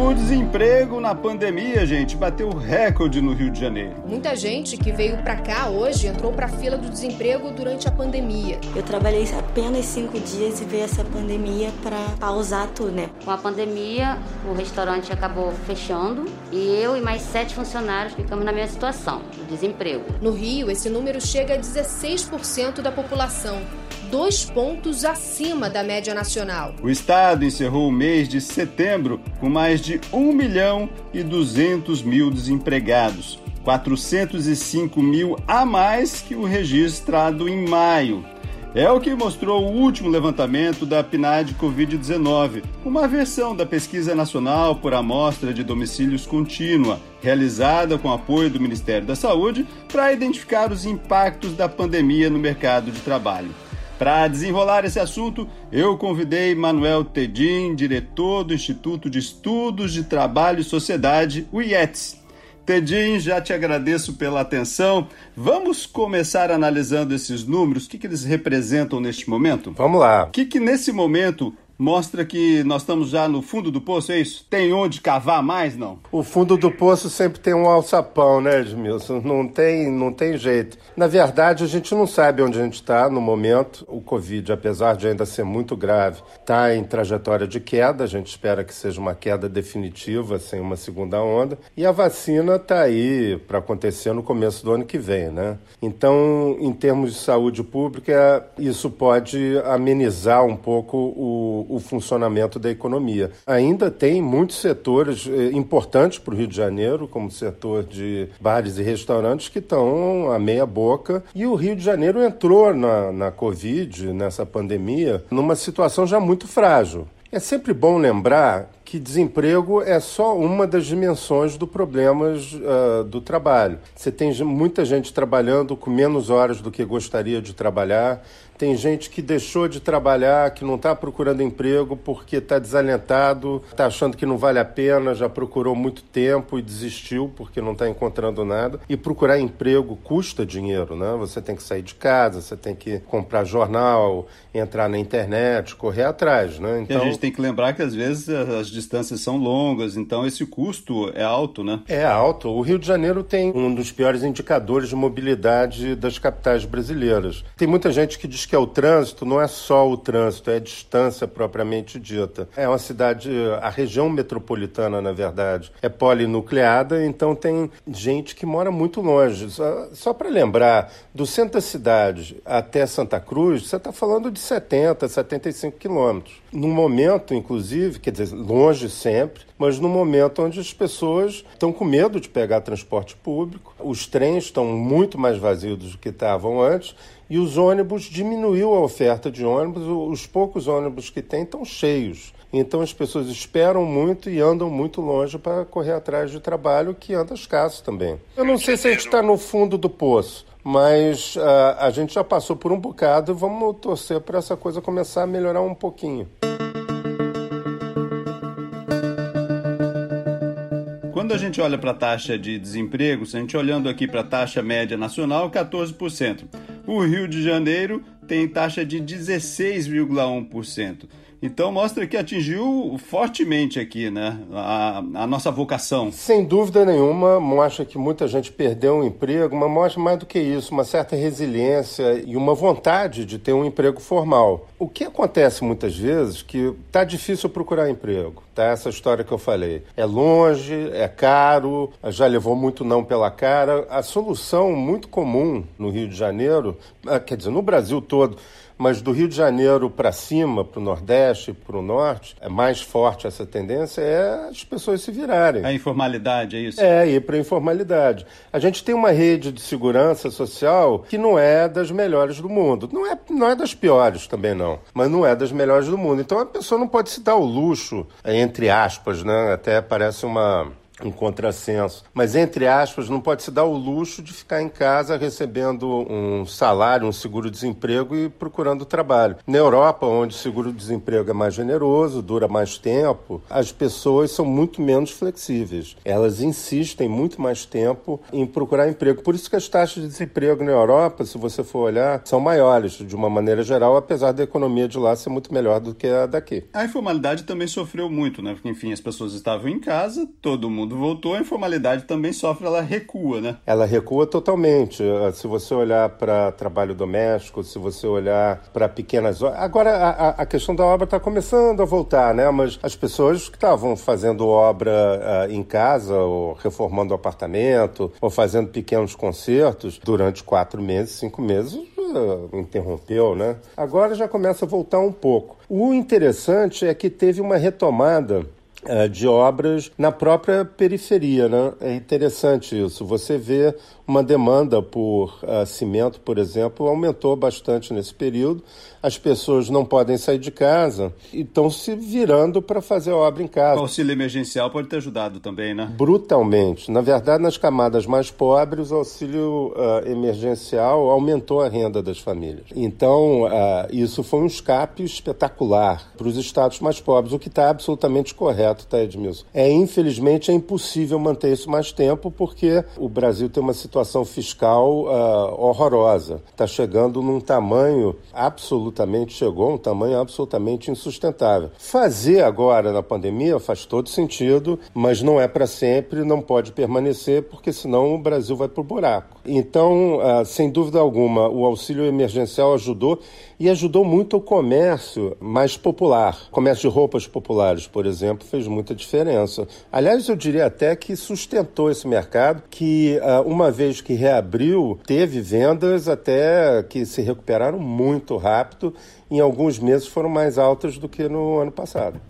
O desemprego na pandemia, gente, bateu recorde no Rio de Janeiro. Muita gente que veio para cá hoje entrou para a fila do desemprego durante a pandemia. Eu trabalhei apenas cinco dias e veio essa pandemia para pausar tudo, né? Com a pandemia, o restaurante acabou fechando e eu e mais sete funcionários ficamos na mesma situação, desemprego. No Rio, esse número chega a 16% da população dois pontos acima da média nacional. O estado encerrou o mês de setembro com mais de 1 milhão e 200 mil desempregados, 405 mil a mais que o registrado em maio. É o que mostrou o último levantamento da PNAD Covid-19, uma versão da Pesquisa Nacional por Amostra de Domicílios Contínua, realizada com apoio do Ministério da Saúde para identificar os impactos da pandemia no mercado de trabalho. Para desenrolar esse assunto, eu convidei Manuel Tedim, diretor do Instituto de Estudos de Trabalho e Sociedade, o IETS. Tedim, já te agradeço pela atenção. Vamos começar analisando esses números, o que, que eles representam neste momento? Vamos lá. O que, que nesse momento mostra que nós estamos já no fundo do poço, é isso? Tem onde cavar mais, não? O fundo do poço sempre tem um alçapão, né, Edmilson? Não tem, não tem jeito. Na verdade, a gente não sabe onde a gente está no momento. O Covid, apesar de ainda ser muito grave, está em trajetória de queda. A gente espera que seja uma queda definitiva, sem uma segunda onda. E a vacina está aí para acontecer no começo do ano que vem, né? Então, em termos de saúde pública, isso pode amenizar um pouco o o funcionamento da economia. Ainda tem muitos setores eh, importantes para o Rio de Janeiro, como o setor de bares e restaurantes, que estão a meia boca. E o Rio de Janeiro entrou na, na Covid, nessa pandemia, numa situação já muito frágil. É sempre bom lembrar que desemprego é só uma das dimensões do problemas uh, do trabalho. Você tem muita gente trabalhando com menos horas do que gostaria de trabalhar, tem gente que deixou de trabalhar, que não está procurando emprego porque está desalentado, está achando que não vale a pena, já procurou muito tempo e desistiu porque não está encontrando nada. E procurar emprego custa dinheiro, né? Você tem que sair de casa, você tem que comprar jornal, entrar na internet, correr atrás, né? Então... E a gente tem que lembrar que às vezes as distâncias são longas, então esse custo é alto, né? É alto. O Rio de Janeiro tem um dos piores indicadores de mobilidade das capitais brasileiras. Tem muita gente que diz que é o trânsito, não é só o trânsito, é a distância propriamente dita. É uma cidade, a região metropolitana, na verdade, é polinucleada, então tem gente que mora muito longe. Só, só para lembrar, do centro da cidade até Santa Cruz, você está falando de 70, 75 quilômetros. Num momento, inclusive, quer dizer, longe sempre, mas no momento onde as pessoas estão com medo de pegar transporte público, os trens estão muito mais vazios do que estavam antes e os ônibus diminuiu a oferta de ônibus, os poucos ônibus que tem estão cheios. Então as pessoas esperam muito e andam muito longe para correr atrás de trabalho que anda escasso também. Eu não sei se a gente está no fundo do poço, mas uh, a gente já passou por um bocado e vamos torcer para essa coisa começar a melhorar um pouquinho. Quando a gente olha para a taxa de desemprego, se a gente olhando aqui para a taxa média nacional, 14%. O Rio de Janeiro tem taxa de 16,1%. Então mostra que atingiu fortemente aqui, né? A, a, nossa vocação. Sem dúvida nenhuma, mostra que muita gente perdeu um emprego, mas mostra mais do que isso, uma certa resiliência e uma vontade de ter um emprego formal. O que acontece muitas vezes que tá difícil procurar emprego, tá? Essa história que eu falei. É longe, é caro, já levou muito não pela cara. A solução muito comum no Rio de Janeiro, ah, quer dizer, no Brasil todo, mas do Rio de Janeiro para cima, para o Nordeste, para o Norte, é mais forte essa tendência é as pessoas se virarem. A informalidade, é isso? É, ir para a informalidade. A gente tem uma rede de segurança social que não é das melhores do mundo. Não é, não é das piores também, não, mas não é das melhores do mundo. Então a pessoa não pode se dar o luxo, entre aspas, né? Até parece uma um contrassenso. Mas, entre aspas, não pode se dar o luxo de ficar em casa recebendo um salário, um seguro-desemprego e procurando trabalho. Na Europa, onde o seguro-desemprego é mais generoso, dura mais tempo, as pessoas são muito menos flexíveis. Elas insistem muito mais tempo em procurar emprego. Por isso que as taxas de desemprego na Europa, se você for olhar, são maiores, de uma maneira geral, apesar da economia de lá ser muito melhor do que a daqui. A informalidade também sofreu muito, né? Porque, enfim, as pessoas estavam em casa, todo mundo voltou, a informalidade também sofre, ela recua, né? Ela recua totalmente. Ah, se você olhar para trabalho doméstico, se você olhar para pequenas Agora, a, a questão da obra está começando a voltar, né? Mas as pessoas que estavam fazendo obra uh, em casa, ou reformando o apartamento, ou fazendo pequenos concertos durante quatro meses, cinco meses, uh, interrompeu, né? Agora já começa a voltar um pouco. O interessante é que teve uma retomada de obras na própria periferia, né? É interessante isso. Você vê uma demanda por uh, cimento, por exemplo, aumentou bastante nesse período. As pessoas não podem sair de casa e estão se virando para fazer obra em casa. O auxílio emergencial pode ter ajudado também, né? Brutalmente. Na verdade, nas camadas mais pobres, o auxílio uh, emergencial aumentou a renda das famílias. Então, uh, isso foi um escape espetacular para os estados mais pobres, o que está absolutamente correto, tá, Edmilson? É, infelizmente, é impossível manter isso mais tempo, porque o Brasil tem uma situação fiscal uh, horrorosa. Está chegando num tamanho absolutamente, chegou um tamanho absolutamente insustentável. Fazer agora na pandemia faz todo sentido, mas não é para sempre, não pode permanecer, porque senão o Brasil vai para o buraco. Então, uh, sem dúvida alguma, o auxílio emergencial ajudou e ajudou muito o comércio mais popular. O comércio de roupas populares, por exemplo, fez muita diferença. Aliás, eu diria até que sustentou esse mercado, que uh, uma vez que reabriu, teve vendas até que se recuperaram muito rápido. Em alguns meses foram mais altas do que no ano passado.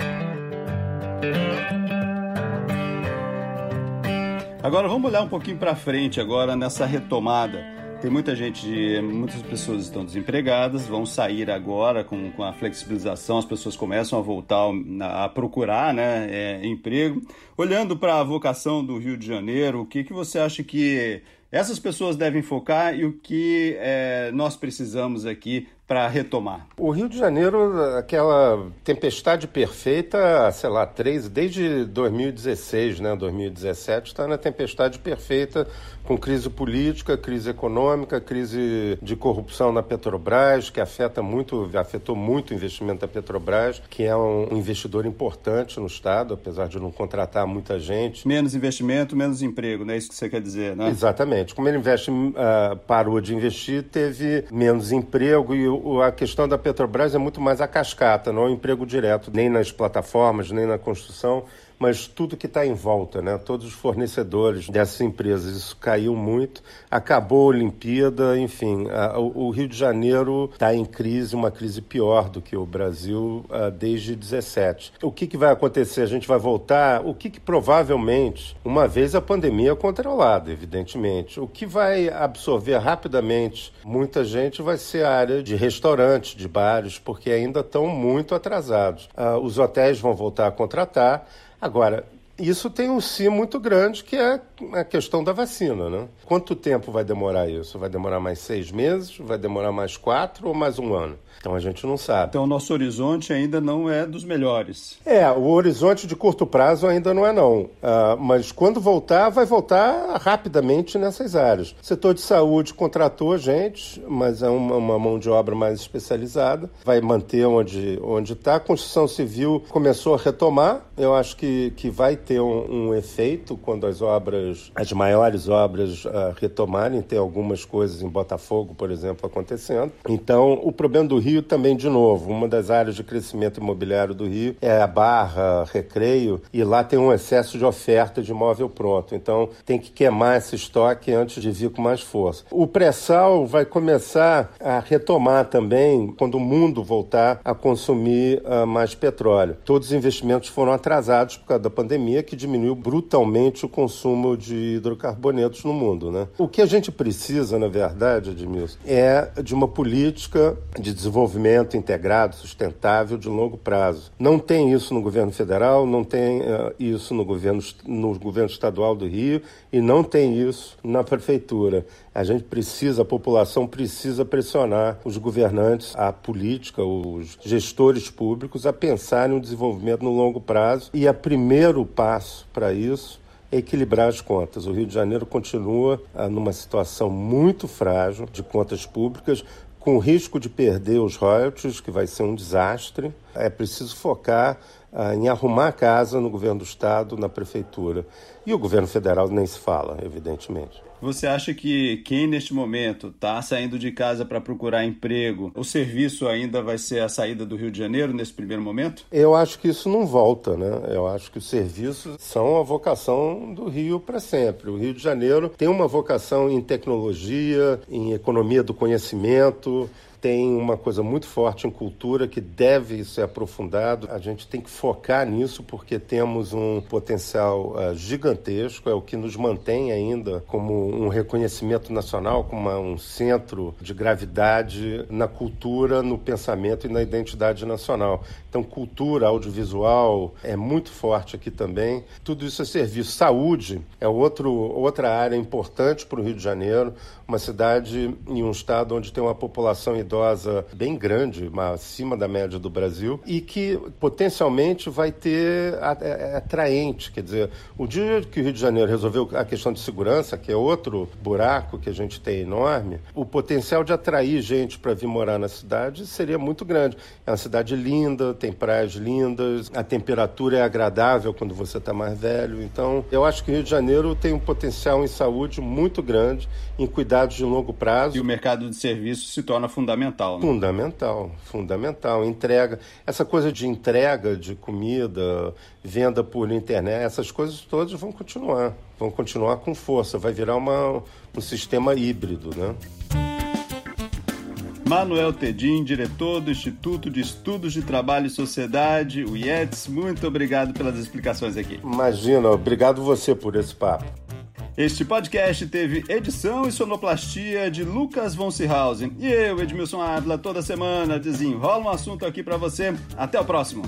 Agora vamos olhar um pouquinho para frente agora nessa retomada. Tem muita gente, muitas pessoas estão desempregadas, vão sair agora com, com a flexibilização, as pessoas começam a voltar a procurar né, é, emprego. Olhando para a vocação do Rio de Janeiro, o que, que você acha que essas pessoas devem focar e o que é, nós precisamos aqui para retomar? O Rio de Janeiro, aquela tempestade perfeita, sei lá, três, desde 2016, né, 2017, está na tempestade perfeita, com crise política, crise econômica, crise de corrupção na Petrobras, que afeta muito, afetou muito o investimento da Petrobras, que é um investidor importante no Estado, apesar de não contratar muita gente. Menos investimento, menos emprego, não é isso que você quer dizer, né? Exatamente. Como ele investe, uh, parou de investir, teve menos emprego e a questão da Petrobras é muito mais a cascata, não é o emprego direto, nem nas plataformas, nem na construção mas tudo que está em volta, né? todos os fornecedores dessas empresas, isso caiu muito. Acabou a Olimpíada, enfim, a, o, Rio de Janeiro está em crise, uma crise pior do que o Brasil a, desde 17. O que, que vai acontecer? A gente vai voltar? O que, que provavelmente, uma vez a pandemia controlada, evidentemente, o que vai absorver rapidamente muita gente vai ser a área de restaurantes, de bares, porque ainda estão muito atrasados. Ah, os hotéis vão voltar a contratar. Agora, isso tem um si muito grande, que é a questão da vacina, né? Quanto tempo vai demorar isso? Vai demorar mais seis meses? Vai demorar mais quatro ou mais um ano? Então a gente não sabe. Então o nosso horizonte ainda não é dos melhores. É, o horizonte de curto prazo ainda não é não. Uh, mas quando voltar, vai voltar rapidamente nessas áreas. O setor de saúde contratou gente, mas é uma, uma mão de obra mais especializada. Vai manter onde onde está. A construção civil começou a retomar. Eu acho que, que vai ter um, um efeito quando as obras, as maiores obras uh, retomarem. Tem algumas coisas em Botafogo, por exemplo, acontecendo. Então o problema do Rio também, de novo, uma das áreas de crescimento imobiliário do Rio é a Barra, Recreio, e lá tem um excesso de oferta de imóvel pronto. Então, tem que queimar esse estoque antes de vir com mais força. O pré-sal vai começar a retomar também quando o mundo voltar a consumir uh, mais petróleo. Todos os investimentos foram atrasados por causa da pandemia, pandemia que diminuiu brutalmente o consumo de hidrocarbonetos no mundo. Né? O que a gente precisa, na verdade, Edmilson, é de uma política de desenvolvimento integrado, sustentável, de longo prazo. Não tem isso no governo federal, não tem uh, isso no governo, no governo estadual do Rio e não tem isso na prefeitura. A gente precisa, a população precisa pressionar os governantes, a política, os gestores públicos a pensarem no desenvolvimento no longo prazo e o primeiro passo para isso é equilibrar as contas. O Rio de Janeiro continua ah, numa situação muito frágil de contas públicas, com o risco de perder os royalties, que vai ser um desastre. É preciso focar ah, em arrumar a casa no governo do Estado, na prefeitura. E o governo federal nem se fala, evidentemente. Você acha que quem neste momento está saindo de casa para procurar emprego, o serviço ainda vai ser a saída do Rio de Janeiro nesse primeiro momento? Eu acho que isso não volta, né? Eu acho que os serviços são a vocação do Rio para sempre. O Rio de Janeiro tem uma vocação em tecnologia, em economia do conhecimento, tem uma coisa muito forte em cultura que deve ser aprofundado. A gente tem que focar nisso porque temos um potencial uh, gigantesco, é o que nos mantém ainda como um reconhecimento nacional, como um centro de gravidade na cultura, no pensamento e na identidade nacional. Então, cultura, audiovisual é muito forte aqui também. Tudo isso é serviço. Saúde é outro, outra área importante para o Rio de Janeiro, uma cidade e um estado onde tem uma população idosa bem grande, acima da média do Brasil, e que potencialmente vai ter é, é atraente. Quer dizer, o dia que o Rio de Janeiro resolveu a questão de segurança, que é outro buraco que a gente tem enorme, o potencial de atrair gente para vir morar na cidade seria muito grande. É uma cidade linda, tem praias lindas, a temperatura é agradável quando você está mais velho. Então, eu acho que o Rio de Janeiro tem um potencial em saúde muito grande, em cuidados de longo prazo. E o mercado de serviços se torna fundamental. Né? Fundamental, fundamental. Entrega, essa coisa de entrega de comida, venda por internet, essas coisas todas vão continuar, vão continuar com força. Vai virar uma, um sistema híbrido, né? Manuel Tedim, diretor do Instituto de Estudos de Trabalho e Sociedade, o IETS, muito obrigado pelas explicações aqui. Imagina, obrigado você por esse papo. Este podcast teve edição e sonoplastia de Lucas von Seehausen. E eu, Edmilson Ávila, toda semana desenrola um assunto aqui para você. Até o próximo.